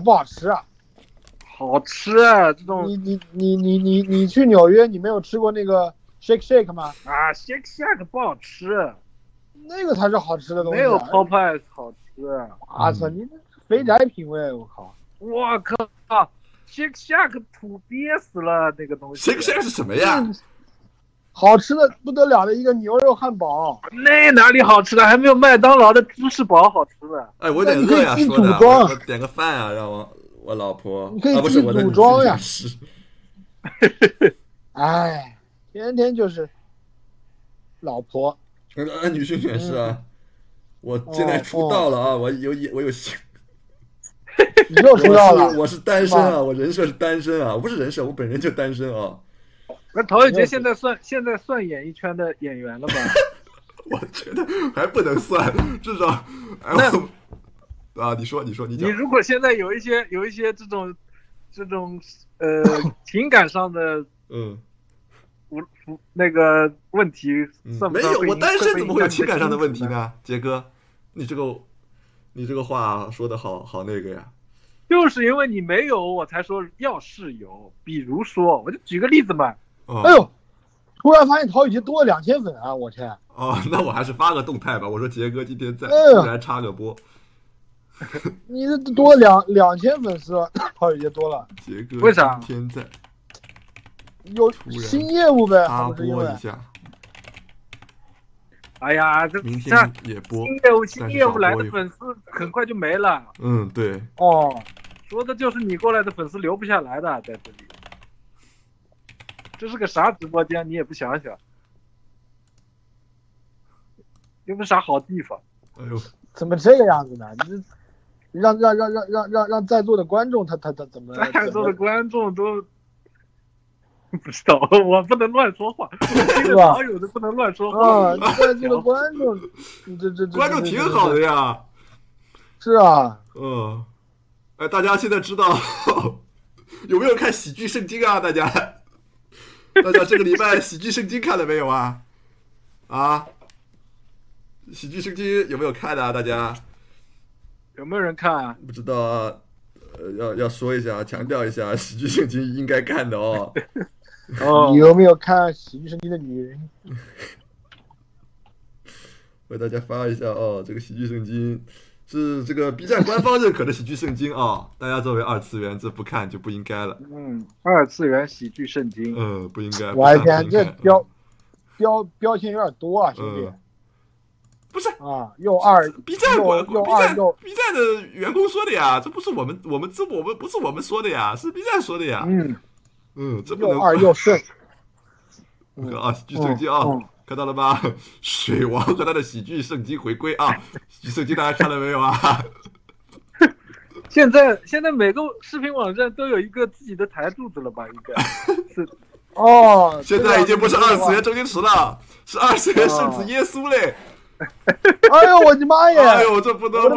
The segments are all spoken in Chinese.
不好吃啊。好吃啊！这种你你你你你你去纽约，你没有吃过那个 shake shake 吗？啊，shake shake 不好吃，那个才是好吃的东西啊。没有 Popeyes 好吃。啊操，你这肥宅品味，我靠！我靠，shake shake 土憋死了那个东西。shake shake 是什么呀？好吃的不得了的一个牛肉汉堡，那哪里好吃的？还没有麦当劳的芝士堡好吃呢。哎，我有点那你可以饿呀，说的，组装我我点个饭啊，让我我老婆，你可以啊，不自己是我的组装呀女婿 哎，天天就是老婆。呃，女性也是啊。我现在出道了啊，我有我有性，你又出道了 我是，单身啊，我人设是单身啊，我不是人设，我本人就单身啊。那陶宇杰现在算现在算演艺圈的演员了吧？我觉得还不能算，至少，哎，我啊，你说，你说，你你，如果现在有一些有一些这种这种呃情感上的嗯，无无那个问题，嗯算不没有，我单身怎么会有情感上的问题？呢？杰哥，你这个，你这个话说的好好那个呀。就是因为你没有，我才说要是有。比如说，我就举个例子嘛，哦哎呦，突然发现陶宇杰多了两千粉啊！我天，哦，那我还是发个动态吧。我说杰哥今天在，哎呦突然插个播。你这多两两千粉丝，陶宇杰多了，杰哥为啥今天在有突然新业务呗，插播一下，哎呀，这明天也播。新业务新业务来的粉丝很快就没了，嗯，对，哦，说的就是你过来的粉丝留不下来的，在这里。这是个啥直播间？你也不想想，又不是啥好地方。哎呦，怎么这个样子呢？你这让让让让让让让在座的观众他他他怎么在座的观众都 不知道，我不能乱说话，这个是吧网友都不能乱说话。啊？在座的观众，这这这观众挺好的，呀。是啊，嗯，哎，大家现在知道 有没有看喜剧圣经啊？大家，大家这个礼拜喜剧圣经看了没有啊？啊，喜剧圣经有没有看的啊？大家有没有人看啊？不知道啊？呃，要要说一下，强调一下，喜剧圣经应该看的哦。哦你有没有看《喜剧圣经》的女人？为大家发一下哦，这个喜剧圣经是这个 B 站官方认可的喜剧圣经啊、大家作为二次元，这不看就不应该了。嗯，二次元喜剧圣经。嗯，不应该。我的天，这标标标签有点多啊，兄弟不是啊，又二 B 站又又 B 站二又 B 站的员工说的呀，这不是我们我们这我们不是我们说的呀，是 B 站说的呀。嗯嗯，这不又二又顺，啊，喜剧圣经啊，嗯看到了吧？水王和他的喜剧圣经回归啊，喜 剧圣经大家看了没有啊？现在现在每个视频网站都有一个自己的台柱子了吧？应该是哦，现在已经不是二次元周星驰了，是二次元圣子耶稣嘞！哎呦我的妈呀！哎呦，这不得不不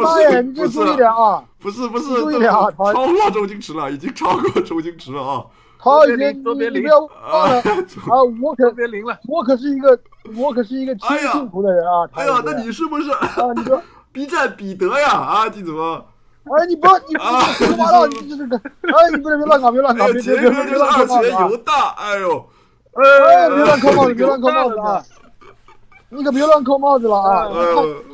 是啊！不是不是，超过周星驰了，已经超过周星驰了啊！陶宇杰，你别离你不要忘了啊，啊！我可别灵了。我可是一个我可是一个亲哎呀幸福的人啊！哎呀，那你是不是啊，你说 B 站彼得呀？啊，你怎么？哎，你不要，你啊你说八道，你这这个，哎，你不能别乱搞，别乱搞，哎，别杰别别乱扣帽子啊次元犹！大，哎呦，哎，别乱扣帽子，别乱扣帽子啊！你可别乱扣帽子了啊！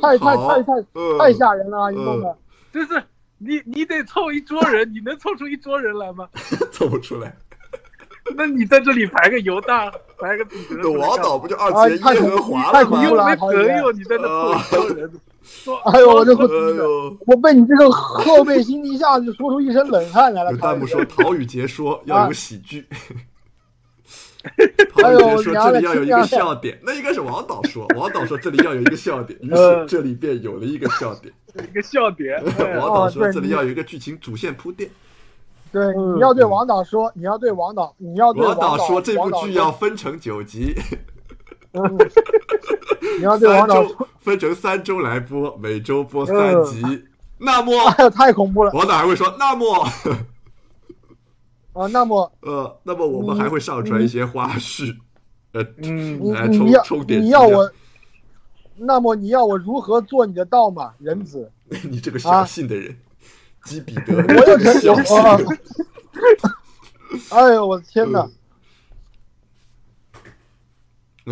太太太太嗯太吓人了啊！你弄的，就是你你得凑一桌人，你能凑出一桌人来吗？凑不出来。那你在这里排个犹大，排个彼得，王导不就二啊次元耶和华了吗你又没朋友，你在那凑一桌人，说哎呦我这说哎呦，我被你这个后背心一下子说出一身冷汗来了。有弹幕说陶宇杰说要有喜剧。哎陶宇呦杰说这里要有一个笑点，那应该是王导说。王导说这里要有一个笑点，于是呃这里便有了一个笑点。一个笑点。哎王导说这里要有一个剧情主线铺垫。对，嗯你要对王导说，你要对王导，你要对王导导说这部剧要分成九集，嗯 你要对王导说分成三周来播，每周播三集。那么太恐怖了王导还会说，那么啊！那么 呃，那么我们还会上传一些花絮，呃，嗯你来充你要充点你要我，那么你要我如何做你的道嘛，人子？你这个小信的人，基比德，我有成小啊！哎呦，我的天哪！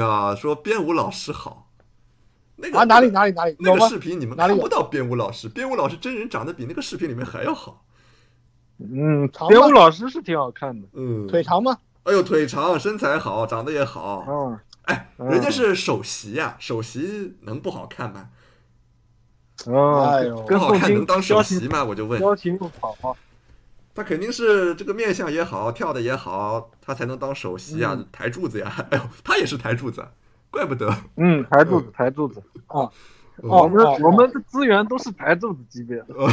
啊，说编舞老师好。那个啊，哪里哪里哪里？那个视频你们看不到编舞老师，编舞老师真人长得比那个视频里面还要好。嗯，长吗编舞老师是挺好看的。嗯，腿长吗？哎呦，腿长，身材好，长得也好。嗯，哎，嗯人家是首席呀、首席能不好看吗？哦，哎呦不好跟宋金看能当首交情席吗？我就问。交情不好啊。他肯定是这个面相也好，跳的也好，他才能当首席啊，嗯抬柱子呀。哎呦，他也是抬柱子，怪不得。嗯，抬柱子，抬柱子。哦我们哦我们的资源都是抬柱子级别的，哦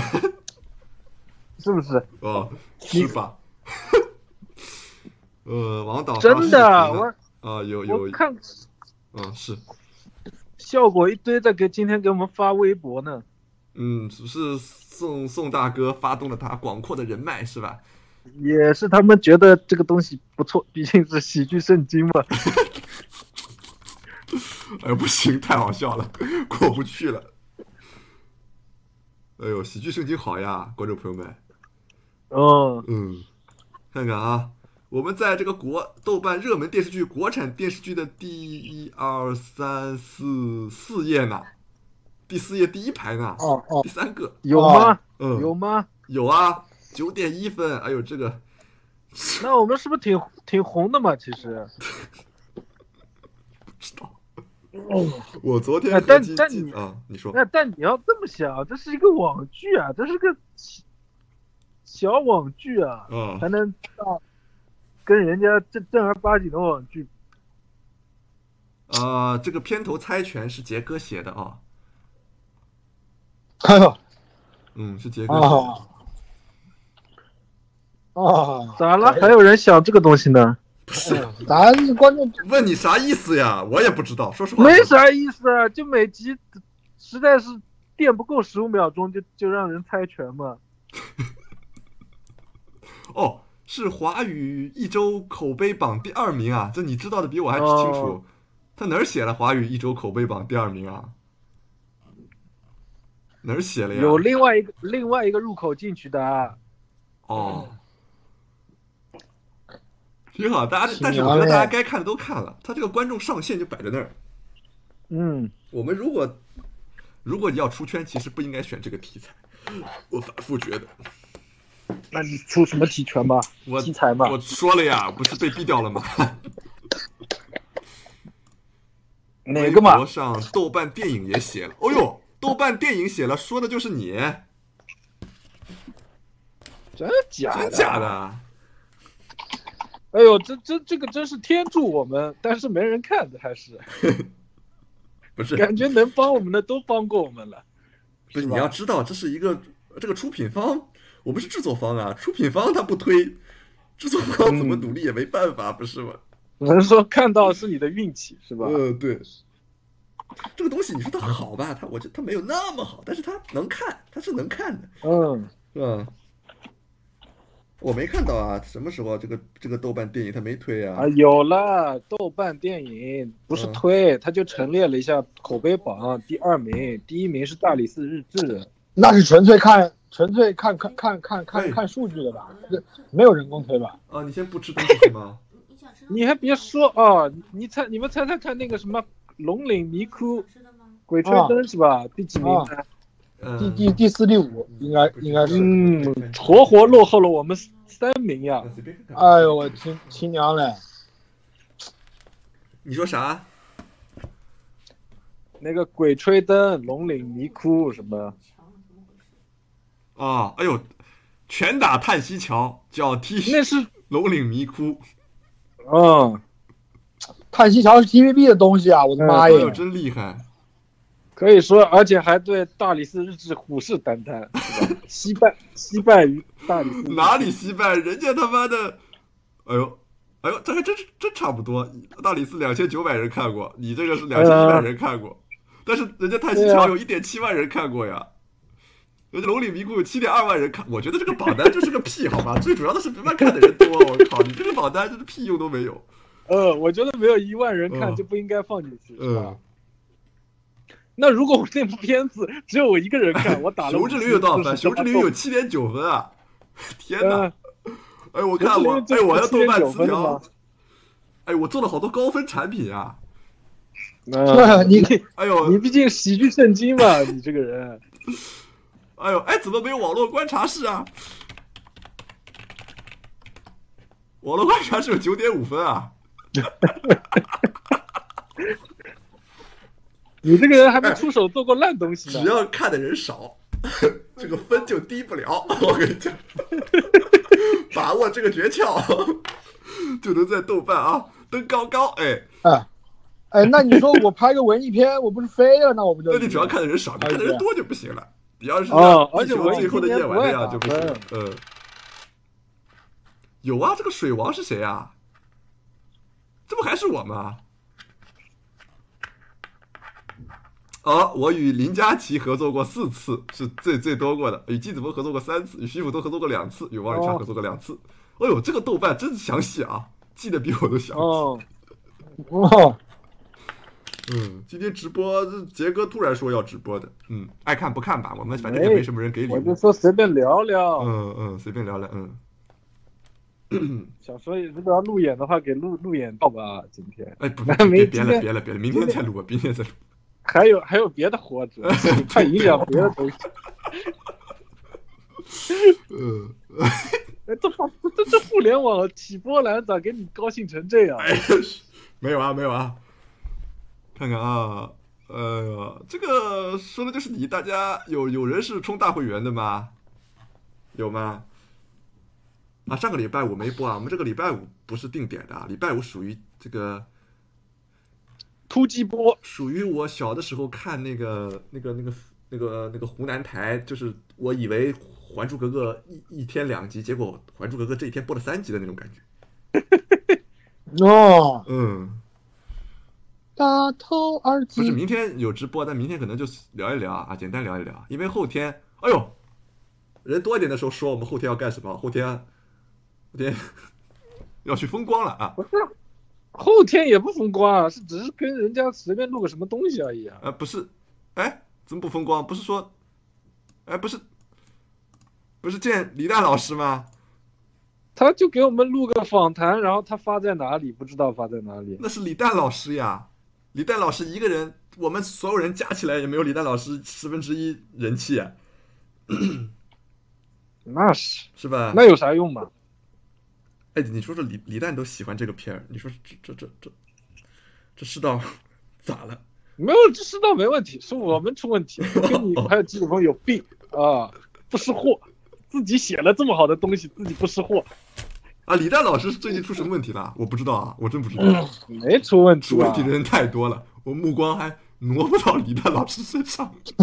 是不是？哦，是吧？呃，王导真的，我啊，有有，看嗯是，效果一堆在给今天给我们发微博呢。嗯，只是宋宋大哥发动了他广阔的人脉，是吧？也是他们觉得这个东西不错，毕竟是喜剧圣经嘛。哎，不行，太好笑了，过不去了。哎呦，喜剧圣经好呀，观众朋友们。哦，嗯，看看啊，我们在这个国豆瓣热门电视剧、国产电视剧的第一二三四四页呢，第四页第一排呢，哦哦。第三个，有吗？嗯，有吗？有啊，九点一分，哎呦，这个 那我们是不是挺挺红的嘛？其实，不知道。我昨天哎但但你基啊，你说，那但你要这么想，这是一个网剧啊，这是个小小网剧啊，嗯。才能到跟人家正正儿八经的网剧。啊，这个片头猜拳是杰哥写的啊，哎呦嗯，是杰哥写的。啊啊！咋了？还有人想这个东西呢？不是，咱观众 问你啥意思呀？我也不知道，说实话，没啥意思啊，就每集实在是电不够十五秒钟，就就让人猜拳嘛。哦，是华语一周口碑榜第二名啊！这你知道的比我还清楚。哦他哪儿写了华语一周口碑榜第二名啊？哪儿写了呀？有另外一个另外一个入口进去的啊，哦，挺好。大家，但是我觉得大家该看的都看了，他这个观众上限就摆在那儿。嗯，我们如果如果你要出圈，其实不应该选这个题材。我反复觉得，那你出什么题权吧？我题材嘛我说了呀，不是被毙掉了吗？哪个嘛？上豆瓣电影也写了，哦呦，豆瓣电影写了，说的就是你，真假的？真假？的？哎呦，这这这个真是天助我们，但是没人看的，还是不是，感觉能帮我们的都帮过我们了。不是，是你要知道，这是一个这个出品方，我们是制作方啊，出品方他不推，制作方怎么嗯努力也没办法，不是吗？我是说看到是你的运气，是吧？嗯，对。这个东西你说它好吧，它我觉得它没有那么好，但是它能看，它是能看的，嗯，是吧？我没看到啊，什么时候这个这个豆瓣电影它没推啊？啊，有了，豆瓣电影不是嗯推，他就陈列了一下口碑榜第二名，第一名是《大理寺日志》，那是纯粹看纯粹看看看看看哎看数据的吧？这没有人工推吧？啊，你先不吃东西是吗？你还别说哦，你猜你们猜猜看那个什么龙岭迷窟鬼吹灯是吧？第几名第第第四第五应该应该是。嗯，活活落后了我们三名呀。哎呦我亲亲娘嘞！你说啥？那个鬼吹灯、龙岭迷窟什么？啊，哎呦，拳打叹息桥，脚踢那是龙岭迷窟，嗯，叹息桥是 TVB 的东西啊！我的妈呀！哎呦，真厉害！可以说，而且还对大理寺日志虎视眈眈？惜败惜败于大理寺。哪里惜败？人家他妈的，哎呦，哎呦，这还真是真差不多。大理寺两千九百人看过，你这个是两千一百人看过，但是人家叹息桥有一点七万人看过呀。人家龙岭迷窟有七点二万人看，我觉得这个榜单就是个屁，好吧？最主要的是别人看的人多，我靠，你这个榜单就是屁用都没有。呃，我觉得没有一万人看嗯就不应该放进去，是吧？嗯，那如果我那部片子只有我一个人看，我打了 熊之旅有多少分？熊之旅有有七点九分啊！天哪！呃，哎，我看我哎，我要豆瓣词条哎，我做了好多高分产品啊！呃你哎呦，你毕竟喜剧圣经嘛，你这个人，哎呦，哎，怎么没有网络观察室啊？网络观察室有九点五分啊！你这个人还没出手做过烂东西只。要看的人少，这个分就低不了。我跟你讲，把握这个诀窍，就能在豆瓣啊登高高。哎，啊哎，那你说我拍个文艺片，我不是飞了？那我不就？那你只要看的人少，你看的人多就不行了。你要是哦像地球而且文艺最后的夜晚那样就不行。嗯，有啊，这个水王是谁啊？这不还是我吗？哦，我与林佳琪合作过四次，是最最多过的；与季子峰合作过三次，与徐福东合作过两次，与王宇川哦合作过两次。哎呦，这个豆瓣真是详细啊，记得比我都详细。哦，哦，嗯，今天直播，这杰哥突然说要直播的，嗯，爱看不看吧，我们反正也哎没什么人给礼物我就，说随便聊聊。嗯嗯，随便聊聊，嗯，想说如果要路演的话，给路路演到吧。今天哎，不，没别别了别了别了，明天再录吧，明天再录。还有还有别的活着，怕影响别的东西。嗯，哎，这放这这互联网起波澜咋给你高兴成这样？哎，没有啊没有啊，看看啊，呃，这个说的就是你，大家有有人是充大会员的吗？有吗？啊，上个礼拜五没播啊，我们这个礼拜五不是定点的啊，礼拜五属于这个突击播，属于我小的时候看那个那个那个那个那个湖南台，就是我以为《还珠格格》一一天两集，结果《还珠格格》这一天播了三集的那种感觉。哦，嗯，大头儿子不是明天有直播，但明天可能就聊一聊啊，简单聊一聊，因为后天，哎呦，人多一点的时候说我们后天要干什么，后天后天 要去风光了啊，不是后天也不风光啊，是只是跟人家随便录个什么东西而已啊。呃，不是，哎，怎么不风光？不是说，哎，不是，不是见李诞老师吗？他就给我们录个访谈，然后他发在哪里？不知道发在哪里。那是李诞老师呀，李诞老师一个人，我们所有人加起来也没有李诞老师十分之一人气啊，那是，是吧？那有啥用嘛？哎，你说说李李诞都喜欢这个片儿，你说这这这这这世道咋了？没有，这世道没问题，是我们出问题，跟你还有季子峰有病啊，不识货，自己写了这么好的东西，自己不识货，啊，李诞老师最近出什么问题了？我不知道啊，我真不知道。没出问题啊出问题。的人太多了，我目光还挪不到李诞老师身上。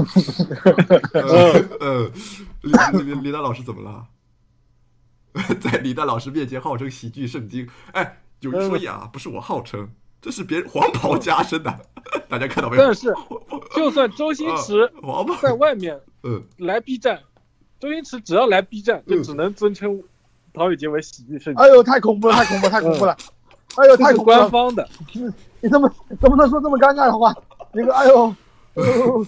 呃呃，李李李诞老师怎么了？在李诞老师面前号称喜剧圣经，哎，有一说一啊，不是我号称，这是别人黄袍加身的，大家看到没有？但是，就算周星驰啊黄袍，在外面嗯，来 B 站，周星驰只要来 B 站，就嗯只能尊称陶宇杰为喜剧圣经，哎呦，太恐怖了，太恐怖，太恐怖了！哎呦，太恐怖了！官方的。你怎么怎么能说这么尴尬的话？那个，哎呦，哎呦，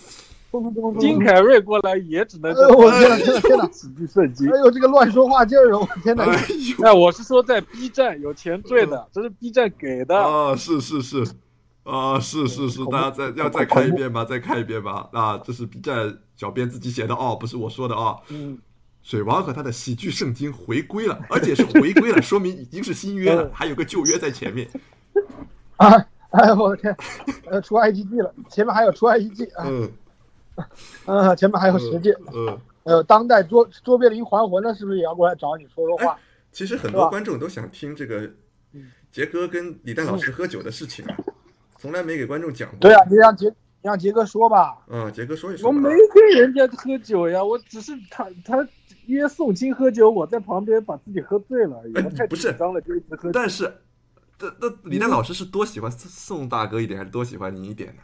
金凯瑞过来也只能我天哪，天哪，天哪！喜剧圣经哎。呦，这个乱说话劲儿啊！我天哪！哎，我是说在 B 站有前缀的，这是 B 站给的。啊，是是是，啊，是是是，大家再要再看一遍吧，再看一遍吧。啊，这是 B 站小编自己写的哦，不是我说的啊。嗯，水王和他的喜剧圣经回归了，而且是回归了，说明已经是新约了，还有个旧约在前面。啊，哎呦，我的天！呃，出 IGG 了，前面还有出 IGG 啊，嗯啊，前面还有十届。嗯，还有当代卓卓别林还魂了，是不是也要过来找你说说话？其实很多观众都想听这个杰哥跟李诞老师喝酒的事情啊，从来没给观众讲过。对啊，你让杰你让杰哥说吧。嗯，杰哥说一说。我没跟人家喝酒呀，我只是他他约宋青喝酒，我在旁边把自己喝醉了而已。哎我太紧张了，就一直喝酒。但是，那那李诞老师是多喜欢宋宋大哥一点，还是多喜欢你一点呢？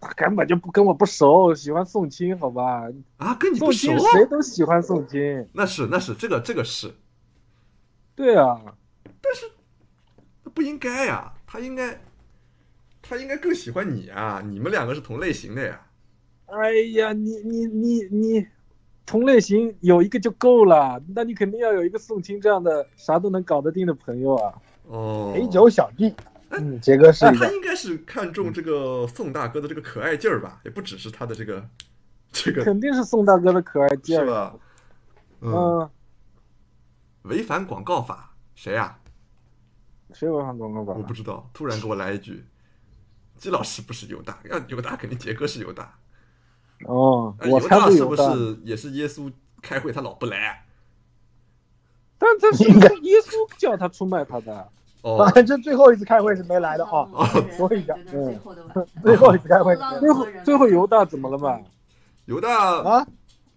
他根本就不跟我不熟，喜欢宋青，好吧？啊，跟你不熟青？谁都喜欢宋青。那是那是这个这个是，对啊，那不应该呀、他应该他应该更喜欢你啊，你们两个是同类型的呀。哎呀，你你你你，同类型有一个就够了，那你肯定要有一个宋青这样的啥都能搞得定的朋友啊。哦，陪酒小弟，嗯，杰哥是一个，他应该是看中这个宋大哥的这个可爱劲儿吧，也不只是他的这个 这个肯定是宋大哥的可爱劲儿。是吧？嗯，嗯，违反广告法谁呀、谁违反广告法我？不知道，突然给我来一句，季老师不是犹大，要犹大肯定杰哥是犹大。哦，我才大是不。是也是耶稣开会他老不来？但这是应该。耶稣叫他出卖他的。哦。反正最后一次开会是没来的啊，说一下。最后的问题最后一次开会。最后最后犹大怎么了嘛？犹大啊，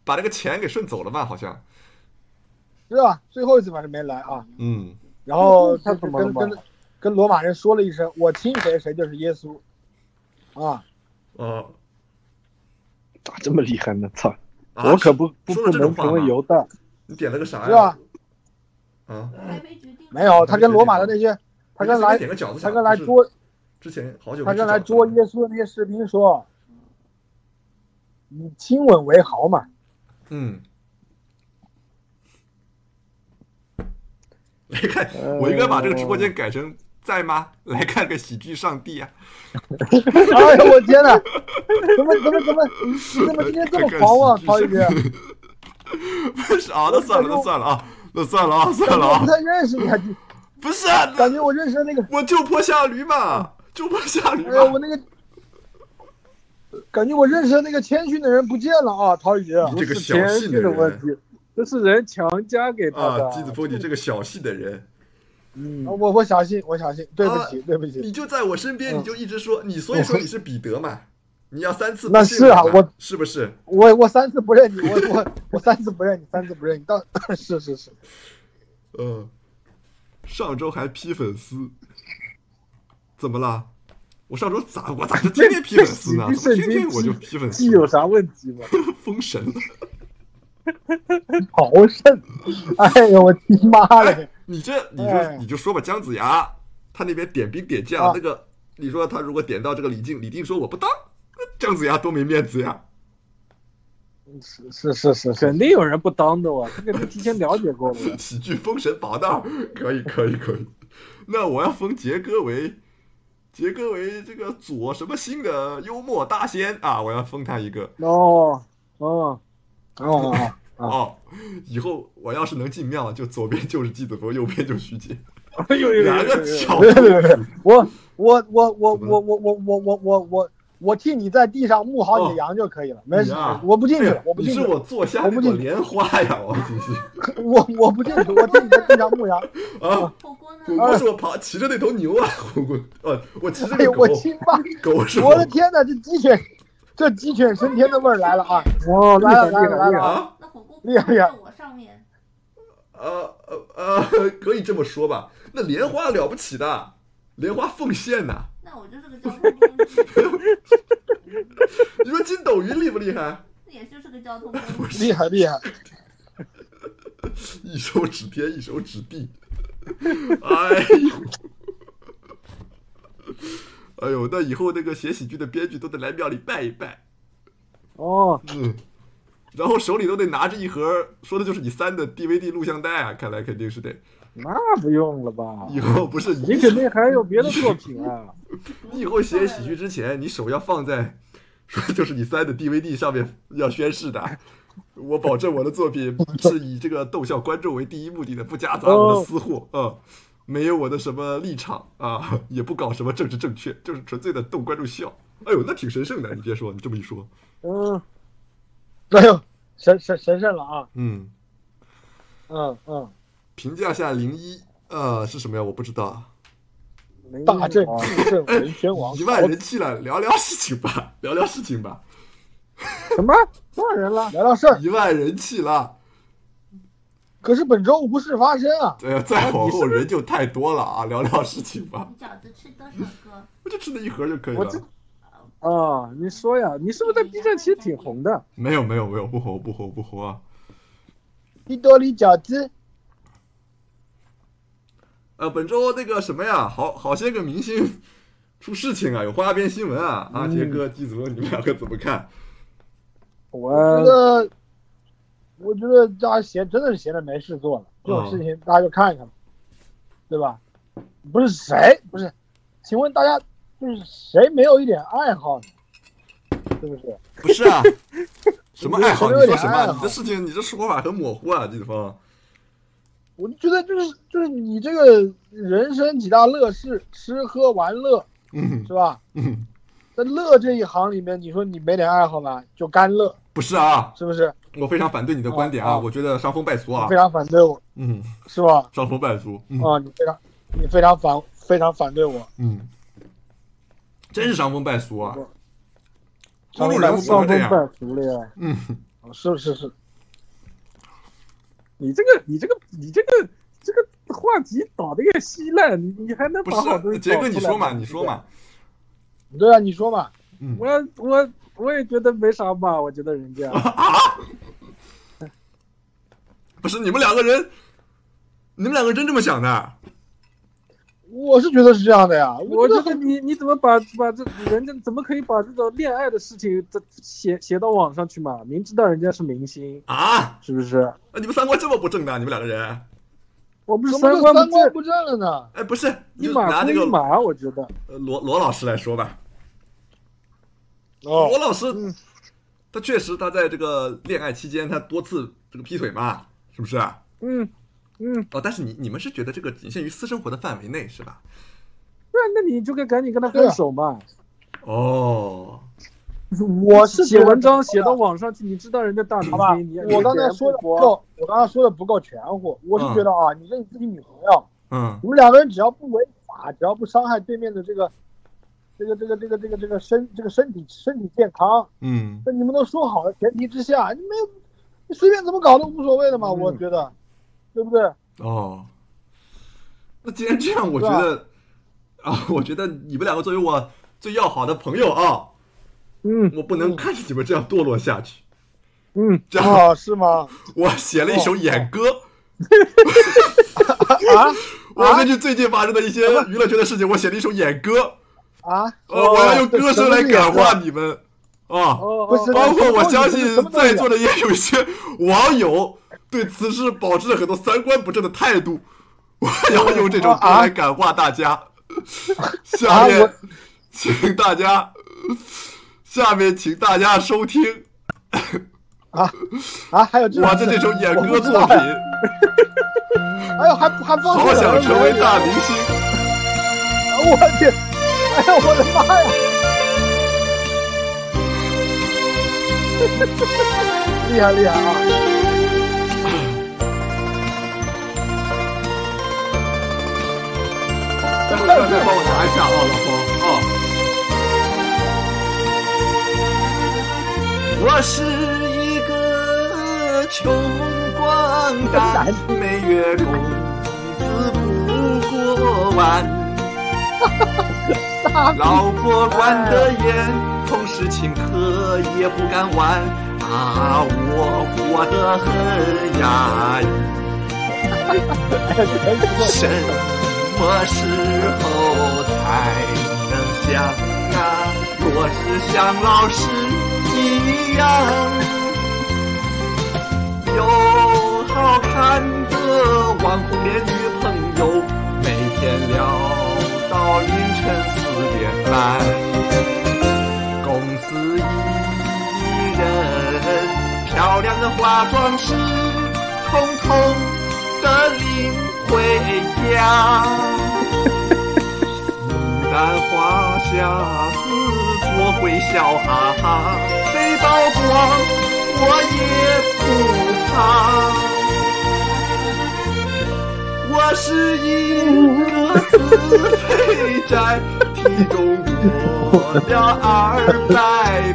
把那个钱给顺走了吧？好像。是吧？最后一次反正没来啊，嗯，然后他跟怎么了嘛？跟跟跟罗马人说了一声，我亲谁谁就是耶稣，啊，哦，咋这么厉害呢？操！啊我可不不说不能成为犹大。你点了个啥是吧呀？啊，没有，他跟罗马的那些，他跟来点个饺子，他跟来捉之前好久他跟来捉耶稣的那些士兵说，以亲吻为豪嘛，嗯。来看，我应该把这个直播间改成在吗？来看个喜剧上帝啊！哎呦，我天哪！怎么怎么怎么怎么今天这么狂妄，陶宇哥？不是啊，那算了，那算了啊，那算了啊，算了啊，我不太认识你啊，不是啊，感觉我认识的那个，我就坡下驴嘛，就坡下驴哎呀，我。那个，感觉我认识的那个谦逊的人不见了啊，陶宇。你这个小气的问人题，这是人强加给他的。啊，姬子峰，你这个小气的人，嗯，我我相信，我相信，对不起，啊对不起。你就在我身边，嗯你就一直说你，所以说你是彼得嘛，你要三次那是啊我是不是？我我三次不认你，我我我三次不认你，三次不认你，当是是是，嗯，上周还批粉丝，怎么了？我上周咋我咋就天天批粉丝呢？怎么天天我就批粉丝？有啥问题吗？封神了！好胜！哎呦，我亲妈嘞！你这你就哎你就说吧，姜子牙他那边点兵点将啊那个，你说他如果点到这个李靖，李靖说我不当，姜子牙多没面子呀！是是是是是肯，定有人不当的哇，这个你提前了解过了。喜剧封神宝藏，可以可以可以。那我要封杰哥为杰哥为这个左什么星的幽默大仙啊！我要封他一个哦哦哦，哦哦。以后我要是能进庙，就左边就是季子峰，右边就是徐杰，哎呦呦呦两个！巧别别别别妇。我我我我我我我我我我我我替你在地上牧好你的羊就可以了，没事啊，我不进去了我不进去了，我坐下我不进莲花呀！我真是 我我不进去，我替你在地上牧羊。啊！火锅呢？火锅是我跑骑着那头牛啊，火锅呃，我骑着哎呦，那狗我，亲妈！狗是我的天哪，这鸡犬，这鸡犬升天的味儿来了啊！哇，来了！来了来了厉害厉我上面，呃呃呃，可以这么说吧。那莲花了不起的，莲花奉献呐。那我就是个交通工具，你说筋斗云厉不厉害？也就是个交通工具。厉害厉害！一手指天，一手指地。哎呦，哎呦，那以后那个写喜剧的编剧都得来庙里拜一拜，哦，嗯，然后手里都得拿着一盒，说的就是你三的 DVD 录像带啊，看来肯定是得。那不用了吧？以后不是你肯定还有别的作品啊。你以后写喜剧之前，你手要放在说的就是你三的 DVD 上面要宣誓的。我保证我的作品是以这个逗笑观众为第一目的的，不夹杂我的私货啊、嗯没有我的什么立场啊，也不搞什么政治正确，就是纯粹的逗观众笑。哎呦，那挺神圣的，你别说，你这么一说，嗯，哎呦，神神神圣了啊！嗯，嗯嗯，评价下零一，呃，是什么呀？我不知道，大政哦至圣文宣王 一万人气了，聊聊事情吧，聊聊事情吧，什么多少人了？聊聊事儿。一万人气了，可是本周无事发生啊！对呀，再往后人就太多了啊，聊聊事情吧，你饺子吃多少个？我就吃那一盒就可以了。哦，你说呀，你是不是在 B 站其实挺红的？没有没有没有，不红不红不红啊！一多里饺子，呃，本周那个什么呀，好好些个明星出事情啊，有花边新闻啊！阿杰嗯哥、季泽，你们两个怎么看？我我觉得，我觉得大家闲真的是闲着没事做了，这种事情大家就看一看，对吧？不是谁不是？请问大家就是谁没有一点爱好呢？是不是？不是啊，什么爱好？有你说什么？你这事情，你这说法很模糊啊，季子峰。我就觉得就是就是你这个人生几大乐事，吃喝玩乐嗯是吧？嗯，在乐这一行里面，你说你没点爱好吧？就干乐，不是啊，是不是？我非常反对你的观点啊，啊啊我觉得伤风败俗啊非。常反对我，嗯，是吧？伤风败俗。嗯啊，你非常你非常反非常反对我，嗯，真是伤风败俗啊！公伤风众人物伤风。败俗了呀！嗯，哦是是是，你这个你这个你这个这个话题导的也稀烂，你你还能不把好东是，杰哥，你说嘛，你说嘛。对啊，你说嘛，嗯我我我也觉得没啥吧，我觉得人家啊，不是你们两个人，你们两个真这么想的？我是觉得是这样的呀，我觉得你你怎么把把这人家怎么可以把这种恋爱的事情这写写到网上去嘛？明知道人家是明星，啊？是不是？啊你们三观这么不正的，你们两个人？我不是怎么就三观不正，三观不正了呢？哎，不是，就一码拿这个归一码，我觉得。呃罗罗老师来说吧。哦罗，老师嗯，他确实他在这个恋爱期间，他多次这个劈腿嘛，是不是？嗯嗯，哦，但是你你们是觉得这个仅限于私生活的范围内是吧？对啊，那你就该赶紧跟他分手嘛。哦，我是写文章写到网上去，你知道人家大明好吧星，你，我刚才说的不够，我刚才说的不够全乎。我是觉得啊，你跟你自己女朋友，嗯你们两个人只要不违法，只要不伤害对面的这个这个这个这个这个这个身这个身体身体健康，嗯那你们都说好的前提之下，你没有你随便怎么搞都无所谓的嘛，嗯我觉得，对不对？哦，那既然这样，我觉得啊，我觉得你们两个作为我最要好的朋友啊，嗯我不能看着你们这样堕落下去。嗯，这样，哦，是吗？我写了一首演歌。啊 我根据最近发生的一些娱乐圈的事情，我写了一首演歌。啊？呃，我要用歌声来感化你们啊。包括我相信在座的也有一些网友对此事保持了很多三观不正的态度，我要用这种歌来感化大家。下啊面请大家，下面请大家收听啊啊，还有这 我的这首演歌作品哎呦，还还《放好想成为大明星》。我天！哎呦，我的妈呀！厉害厉害啊！再帮我拿一下啊，老婆啊！我是一个穷光蛋，每月工资不过万，老婆管得严，同事请客也不敢玩啊，我活得很压抑。什么时候才能像啊若是像老师一样，有好看的网红恋女朋友，每天聊到凌晨四点半，公司艺人漂亮的化妆师，统统的领回家。牡丹花下似朵会笑哈哈，被曝光我也不怕。我是一个自肥宅，体重过了二百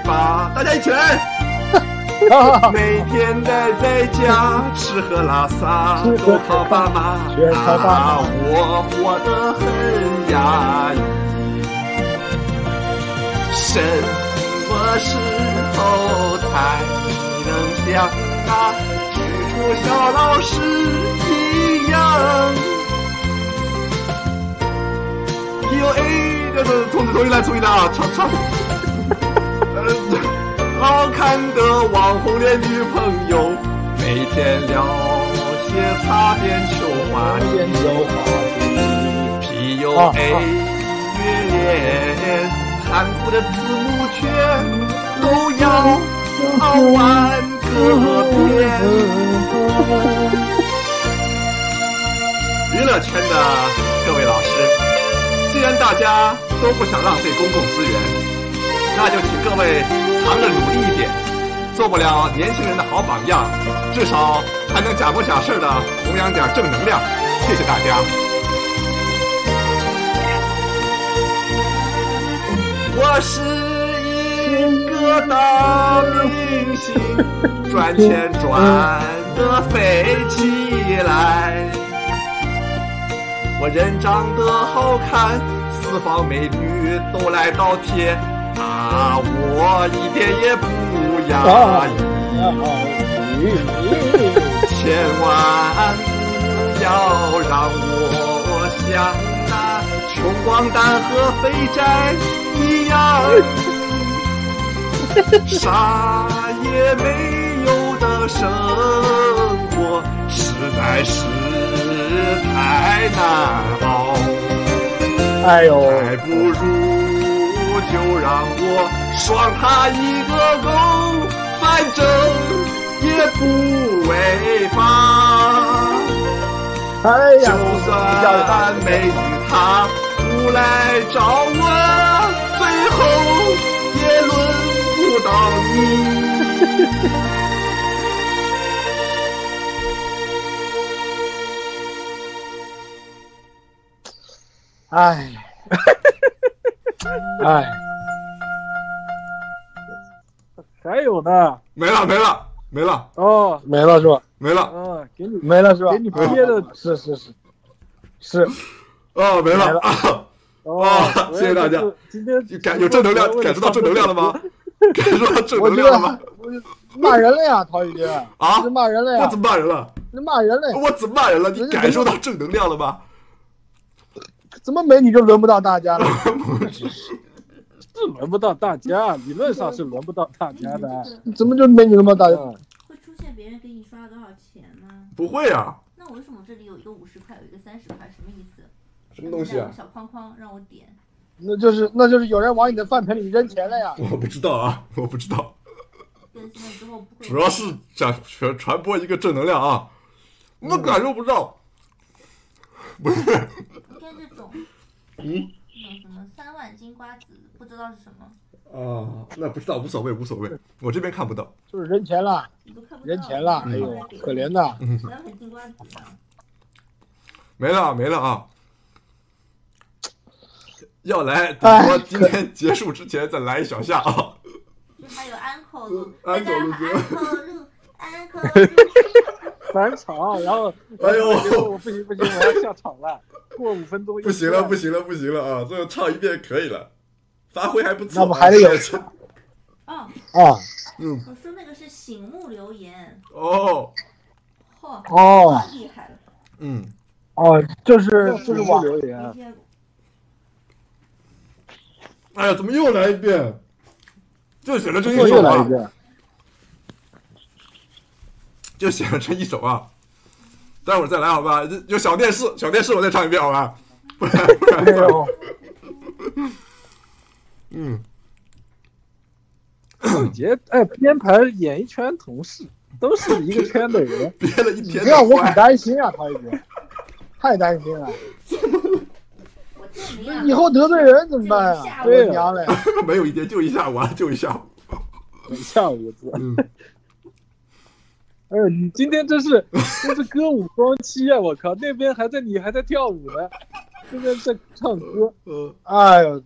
八，大家一起来。每天待在家吃喝拉撒都靠爸妈，全靠爸妈啊我活得很压抑。什么时候才能像那许褚小老师一样？有 A 的同志同学来注意了啊，唱唱。好看的网红脸女朋友，每天聊些擦边球话题。边球话 PUA 虐恋，残酷的字母圈都要熬完个遍。娱乐圈的各位老师，既然大家都不想浪费公共资源，那就请各位藏着努力一点，做不了年轻人的好榜样，至少还能假模假式的弘扬点正能量。谢谢大家。我是一个大明星，赚钱赚得飞起来。我人长得好看，四方美女都来倒贴，啊，我一点也不压抑。千万不要让我像那穷光蛋和肥宅一样，啥也没有的生活实在是太难熬。哎呦，还不如就让我爽他一个够，反正也不违法。哎呀，就算美女她不来找我，最后也轮不到你。哎，哎，还有呢，没了没了没了哦，没了是吧？没了啊，给你没了是吧？给你憋的是是是是，哦没没了了啊！哦，谢谢大家。今天感有正能量，感受到正能量了吗？？感受到正能量了吗？我骂人了呀，陶宇杰，啊你骂人了呀我怎，么骂人了？你骂人了，我怎么骂人了？你感受到正能量了吗？怎么美女就轮不到大家了？是轮不到大家，理论上是轮不到大家的。怎么就美女轮不到大会出现别人给你刷了多少钱吗？不会啊，那我为什么这里有一个五十块，有一个三十块，什么意思？什么东西啊？小框框让我点，那就是那就是有人往你的饭盆里扔钱了呀！我不知道啊，我不知道，更新了之后不会。主要是想传传播一个正能量啊，我感受不到。不是，你看这种，嗯那种什么三万金瓜子，不知道是什么，啊，那不知道，无所谓，无所谓，我这边看不到。就是扔钱了，你都看不到。扔钱了，嗯哎呦，可怜的。没了，没了啊！要来，等哎我今天结束之前再来一小下啊！就还有安口路，安口路大家好，安口路，安口路。返场，然后 哎呦我不行不行，我要下场了，过五分钟不行了，不行了，不行了啊！最后唱一遍可以了，发挥还不错。那不还得有哦，啊？嗯，我说那个是醒目留言，哦，嚯，哦厉害了，嗯，哦，就是就是网留言哎呀，怎么又来一遍？就写了这一又首啊，来一遍。就写了这一首啊。待会儿再来好吧？有小电视，小电视我再唱一遍好吧？不然不然嗯，赵杰哎，编排演艺圈同事都是一个圈的人，憋了一天这样我很。担心啊，陶一杰，太担心了。以后得罪人怎么办啊？对啊娘嘞！没有一天，就一下午啊，就一下午。一下午子。嗯，哎呦，你今天真是真是歌舞双栖啊！我靠，那边还在你还在跳舞呢，这边在唱歌。呃，哎呦，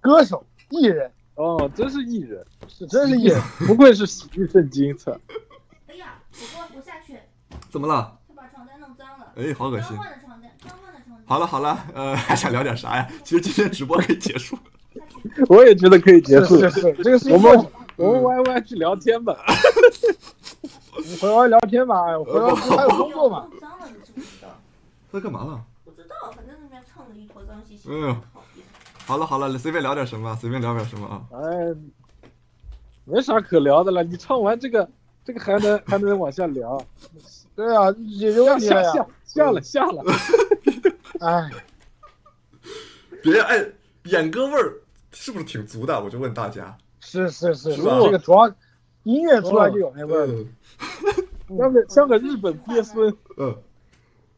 歌手、艺人，哦，真是艺人，是真是艺人。不愧是喜剧圣经，操！哎呀，我我我下去，怎么了？他把床单弄脏了。哎，好恶心刚。换的床单，刚换的床单。好了好了，呃，还想聊点啥呀？其实今天直播可以结束。我也觉得可以结束。是是是，这个是我们我们 Y Y 去聊天吧。回来聊天吧，哎，回来不还有工作嘛？弄脏了，你知不知道？他干嘛了？不知道，反正那边蹭的一坨脏兮兮哎呦的，讨厌。好了好了，随便聊点什么，随便聊点什么啊。哎，没啥可聊的了。你唱完这个，这个还能还能往下聊？对啊，解决问题下了呀下。下了下了。哎，别哎，演歌味儿是不是挺足的？我就问大家。是是是，这个主要音乐出来就有那味儿像个像个日本鳖孙。嗯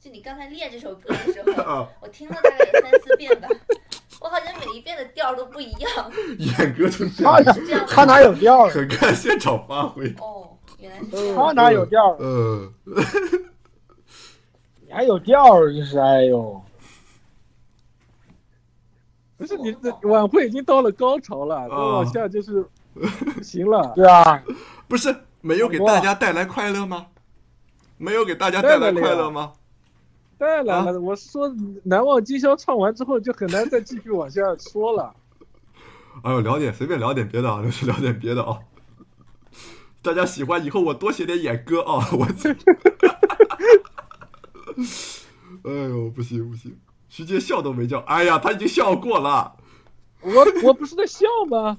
就你刚才练这首歌的时候，啊，我听了大概有三四遍吧，我好像每一遍的调都不一样。演歌就这他样，这样他哪有调儿？很看现场发挥。哦，原来是。他哪有调儿？嗯，你还有调儿？就是哎呦，不是你这晚会已经到了高潮了，再哦往下就是 不行了。对啊，不是没有给大家带来快乐吗？没有给大家带来快乐吗？带来了，我是说难忘今宵唱完之后就很难再继续往下说了。哎呦，聊点随便聊点别的啊，就是聊点别的啊。大家喜欢以后我多写点演歌啊，我操！哎呦，不行不行，徐杰笑都没叫，哎呀，他已经笑过了，我我不是在笑吗？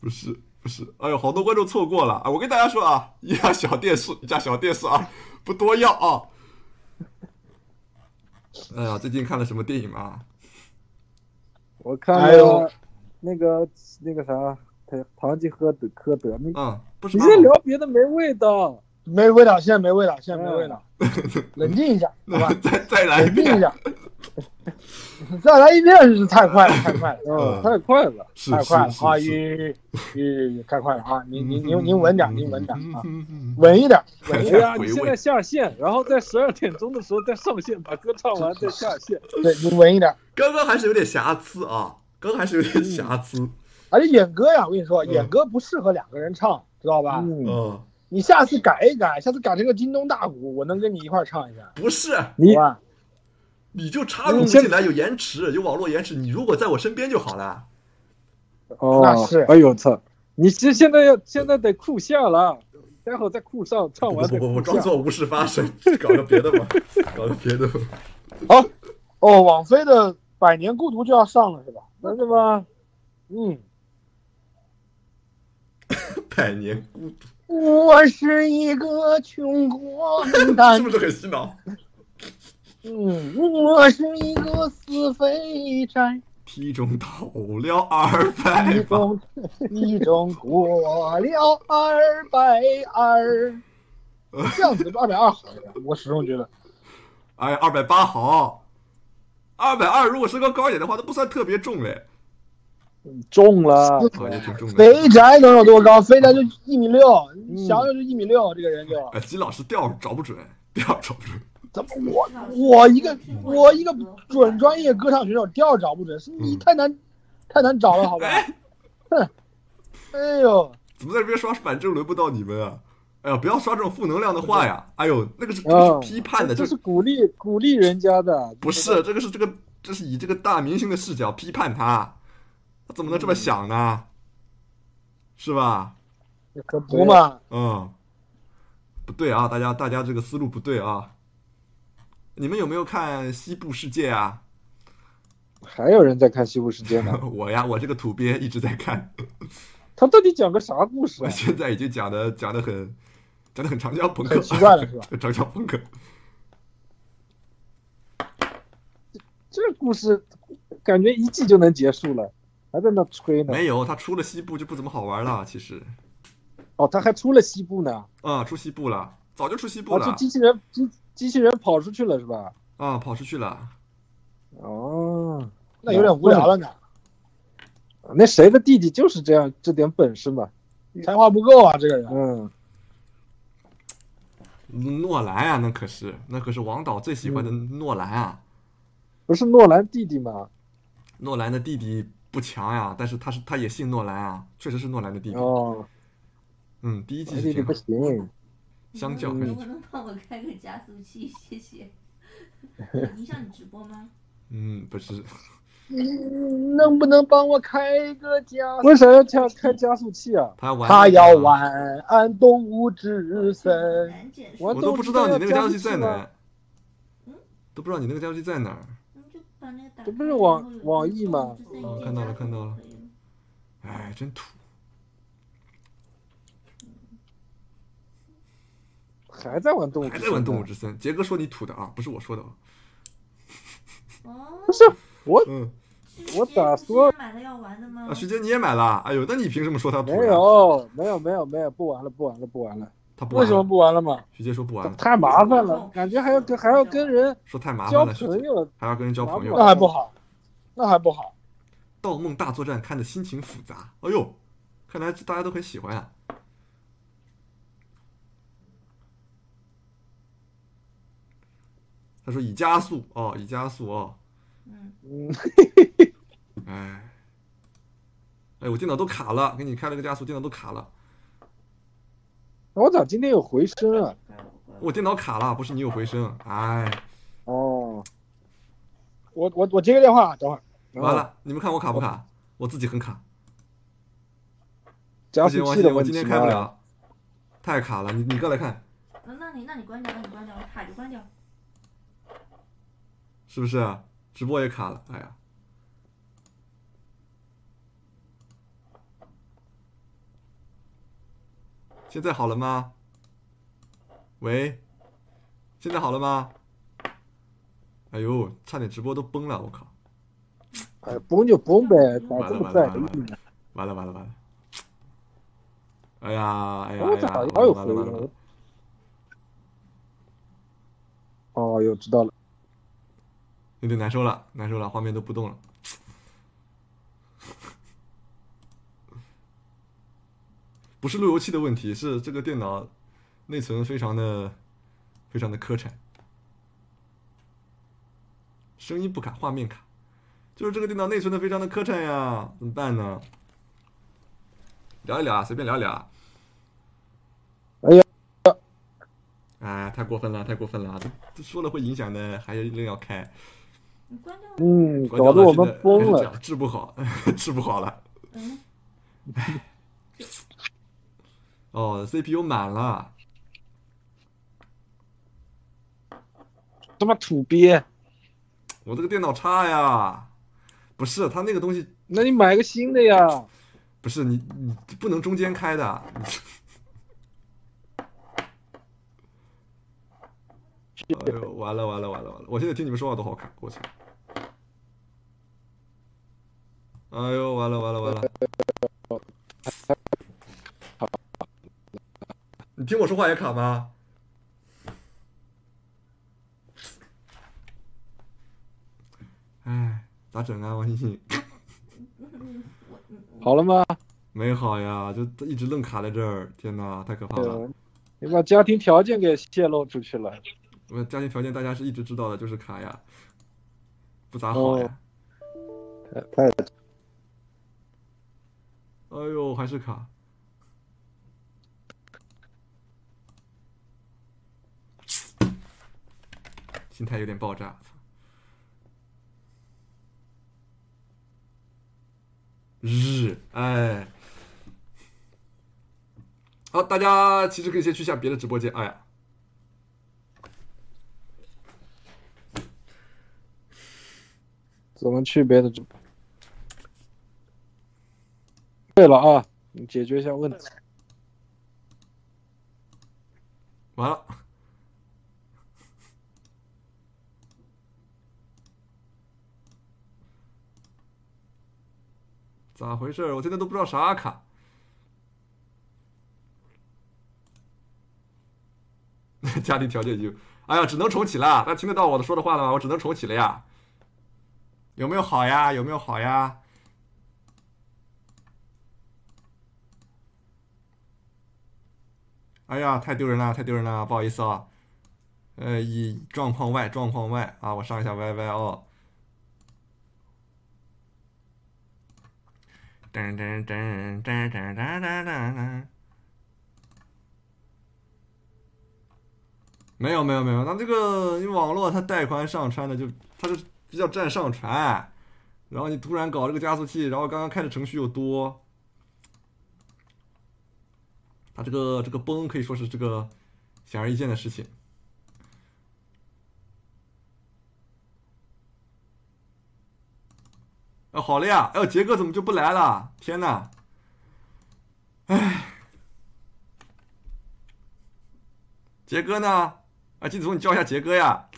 不是不是，哎呦，好多观众错过了啊！我跟大家说啊，一家小电视，一家小电视啊，不多要啊。哎呀，最近看了什么电影吗？我看了那个那个啥，唐唐吉诃德科德，那嗯，不是你在聊别的没味道。没味道，现在没味道，现在没味道，冷静一下，好吧？再再来一遍，冷静一下，再来一遍是太快了，太快了，嗯，太快了。太快了啊！是是是吁吁，太快了啊！您您您您稳点，您稳点啊，稳一点，稳一点。你现在下线，然后在十二点钟的时候再上线，把歌唱完再下线。对，你稳一点。刚刚还是有点瑕疵啊，刚刚还是有点瑕疵。而且演歌呀，我跟你说，嗯演歌不适合两个人唱，知道吧？嗯，嗯，你下次改一改，下次改成个京东大鼓，我能跟你一块儿唱一下，不是，你？你就插入进来，有延迟，有网络延迟。你如果在我身边就好了。哦，那是哎呦操！你这现在要现在得酷下了，待会儿再酷上，唱完再不不不，装作无事发生，搞个别的吧，搞个别的吧。好，哦，网飞的《百年孤独》就要上了是吧？那是吗？嗯，百年孤独，我是一个穷光蛋 是不，是很洗脑？嗯，我是一个死肥宅，体重到了二百八，体重体重过了二百二，这样子二百二好一点，我始终觉得。哎，二百八好，二百二如果身高高一点的话，都不算特别重嘞。中了。肥宅能有多高？肥宅就一米六，嗯想想就一米六，这个人就哎，金老师调找不准，调找不准。怎么我我一个我一个准专业歌唱选手调找不准，是你嗯太难太难找了，好吧？哼，哎呦，怎么在这边刷反正轮不到你们啊？哎呀，不要刷这种负能量的话呀！哎呦，那个是批判的，这这是鼓励鼓励人家的，不是这个是这个这是以这个大明星的视角批判他，他怎么能这么想呢？是吧？可不嘛，嗯，不对啊，大家大家这个思路不对啊。你们有没有看《西部世界》啊？还有人在看《西部世界》呢。我呀，我这个土鳖一直在看，他到底讲个啥故事我啊？现在已经讲的讲的很讲的很长江朋克，很奇怪了是吧？很长江朋克。这故事感觉一季就能结束了，还在那吹呢。没有，他出了西部就不怎么好玩了。其实，哦，他还出了西部呢。啊、出西部了，早就出西部哦，了这，机器人机机器人跑出去了是吧？啊、跑出去了。哦，那有点无聊了呢，那谁的弟弟就是这样，这点本事嘛。才华不够啊，这个人。嗯，诺兰啊，那可是那可是王导最喜欢的嗯诺兰啊。不是诺兰弟弟吗？诺兰的弟弟不强呀，但是他是他也信诺兰啊，确实是诺兰的弟弟。哦，嗯，第一季他弟弟不行。相较还是能不能帮我开个加速器？谢谢。影响你直播吗？嗯，不是，嗯能不能帮我开个家？为啥要加开加速器啊？他要玩、他要。晚安动物之森。我。我都不知道你那个加速器在哪儿，都不知道你那个加速器在哪儿。这不是网网易吗看到了看到了哎，真土。还在玩动物还在玩动物之森。杰哥说你土的啊，不是我说的啊。哦，不是我嗯，我我是杰不是打说买了要玩的吗？啊，徐杰你也买了？哎呦，那你凭什么说他土？没，有没有没有没有不玩了不玩了不玩了，他不玩了为什么？不玩了嘛？徐杰说不玩了，太麻烦了，感觉还要跟还要跟人说太麻烦了，交朋友，还要跟人交朋友那。还不好，那还不好。盗梦大作战看的心情复杂。哎呦，看来大家都很喜欢啊。他说已加速哦，已加速哦。嗯，嗯，哎，哎，我电脑都卡了，给你开了个加速，电脑都卡了。我咋今天有回声啊？我电脑卡了，不是你有回声。哎，哦，我我我接个电话，等会儿。完，了，你们看我卡不卡？我自己很卡。不行，王鑫，我今天开不。了，太卡了。你你过来看，那那你那你关掉，那你关掉，卡就关掉。是不是？直播也卡了，哎呀。现在好了吗？喂，现在好了吗？哎呦，差点直播都崩了，我靠！哎，崩就崩呗，咋完了这么在完了完了意呢？完了完了完了！哎呀哎呀哎呀！老有回完了完了完了音？哦，有知道了。有点难受了，难受了，画面都不动了。不是路由器的问题，是这个电脑内存非常的非常的磕碜，声音不卡，画面卡，就是这个电脑内存的非常的磕碜呀，怎么办呢？聊一聊啊，随便聊一聊啊。哎呀，哎，太过分了，太过分了！这这说了会影响的，还硬要开。你关掉。嗯，关掉了搞得我们疯了。治不好，治不好了。嗯，哦，CPU 满了，他妈土鳖！我这个电脑差呀。不是，它那个东西那你买个新的呀？不是你你不能中间开的。哎呦，完了完了完了完了！我现在听你们说话都好卡，我操！哎呦，完了完了完了！听我说话也卡吗？哎，咋整啊，王星星？好了吗？没好呀，就一直愣卡在这儿。天哪，太可怕了！呃，你把家庭条件给泄露出去了。我家庭条件大家是一直知道的，就是卡呀，不咋好呀。太太哎呦，还是卡。心态有点爆炸，日，哎，好，大家其实可以先去下别的直播间。哎呀，怎么去别的直播？对了啊，你解决一下问题。完了，咋回事？我现在都不知道啥卡。家庭条件就，哎呀，只能重启了。大家听得到我的说的话了吗？我只能重启了呀。有没有好呀？有没有好呀？哎呀，太丢人了，太丢人了，不好意思啊。呃，以状况外，状况外啊，我上一下 YY 哦。噔噔噔噔噔噔噔噔。没有没有没有，那这个你网络它带宽上传的就它就比较占上传，然后你突然搞这个加速器，然后刚刚开的程序又多，它这个这个崩可以说是这个显而易见的事情。哎，好了呀，哎呦，杰哥怎么就不来了？天哪！哎，杰哥呢？啊，季子峰，你叫一下杰哥呀！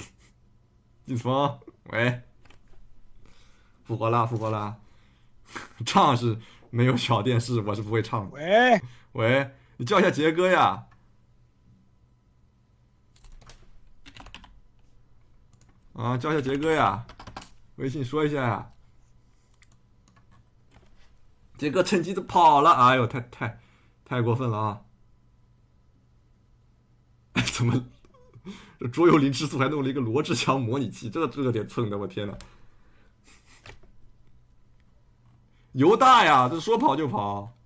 季子峰，喂，复活了，复活了。唱是没有小电视，我是不会唱的。喂，喂，你叫一下杰哥呀！啊，叫一下杰哥呀！微信说一下呀！杰哥趁机就跑了，哎呦，太太太过分了啊！怎么这桌游零吃素还弄了一个罗志祥模拟器？这这个点蹭的，我天呐！犹大呀，这说跑就跑。